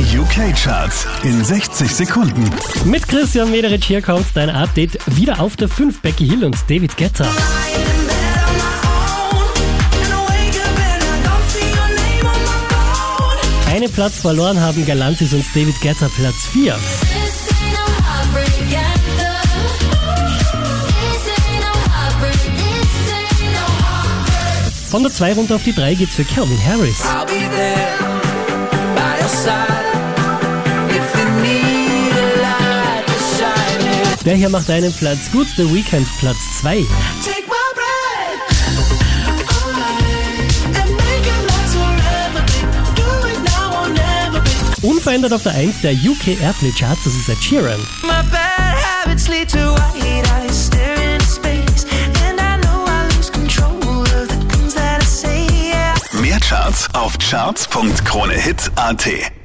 Die UK-Charts in 60 Sekunden. Mit Christian Mederich hier kommt dein Update wieder auf der 5 Becky Hill und David Guetta. Einen Platz verloren haben Galantis und David Guetta Platz 4. Von der 2 runter auf die 3 geht's für Calvin Harris. Der hier macht einen Platz gut, The Weekend Platz 2. Take my breath away and make it last forever. babe. Do it now or never. babe. Unverändert auf der 1 der UK Airplay Charts, das ist Ed Sheeran. Mehr Charts auf charts.kronehit.at.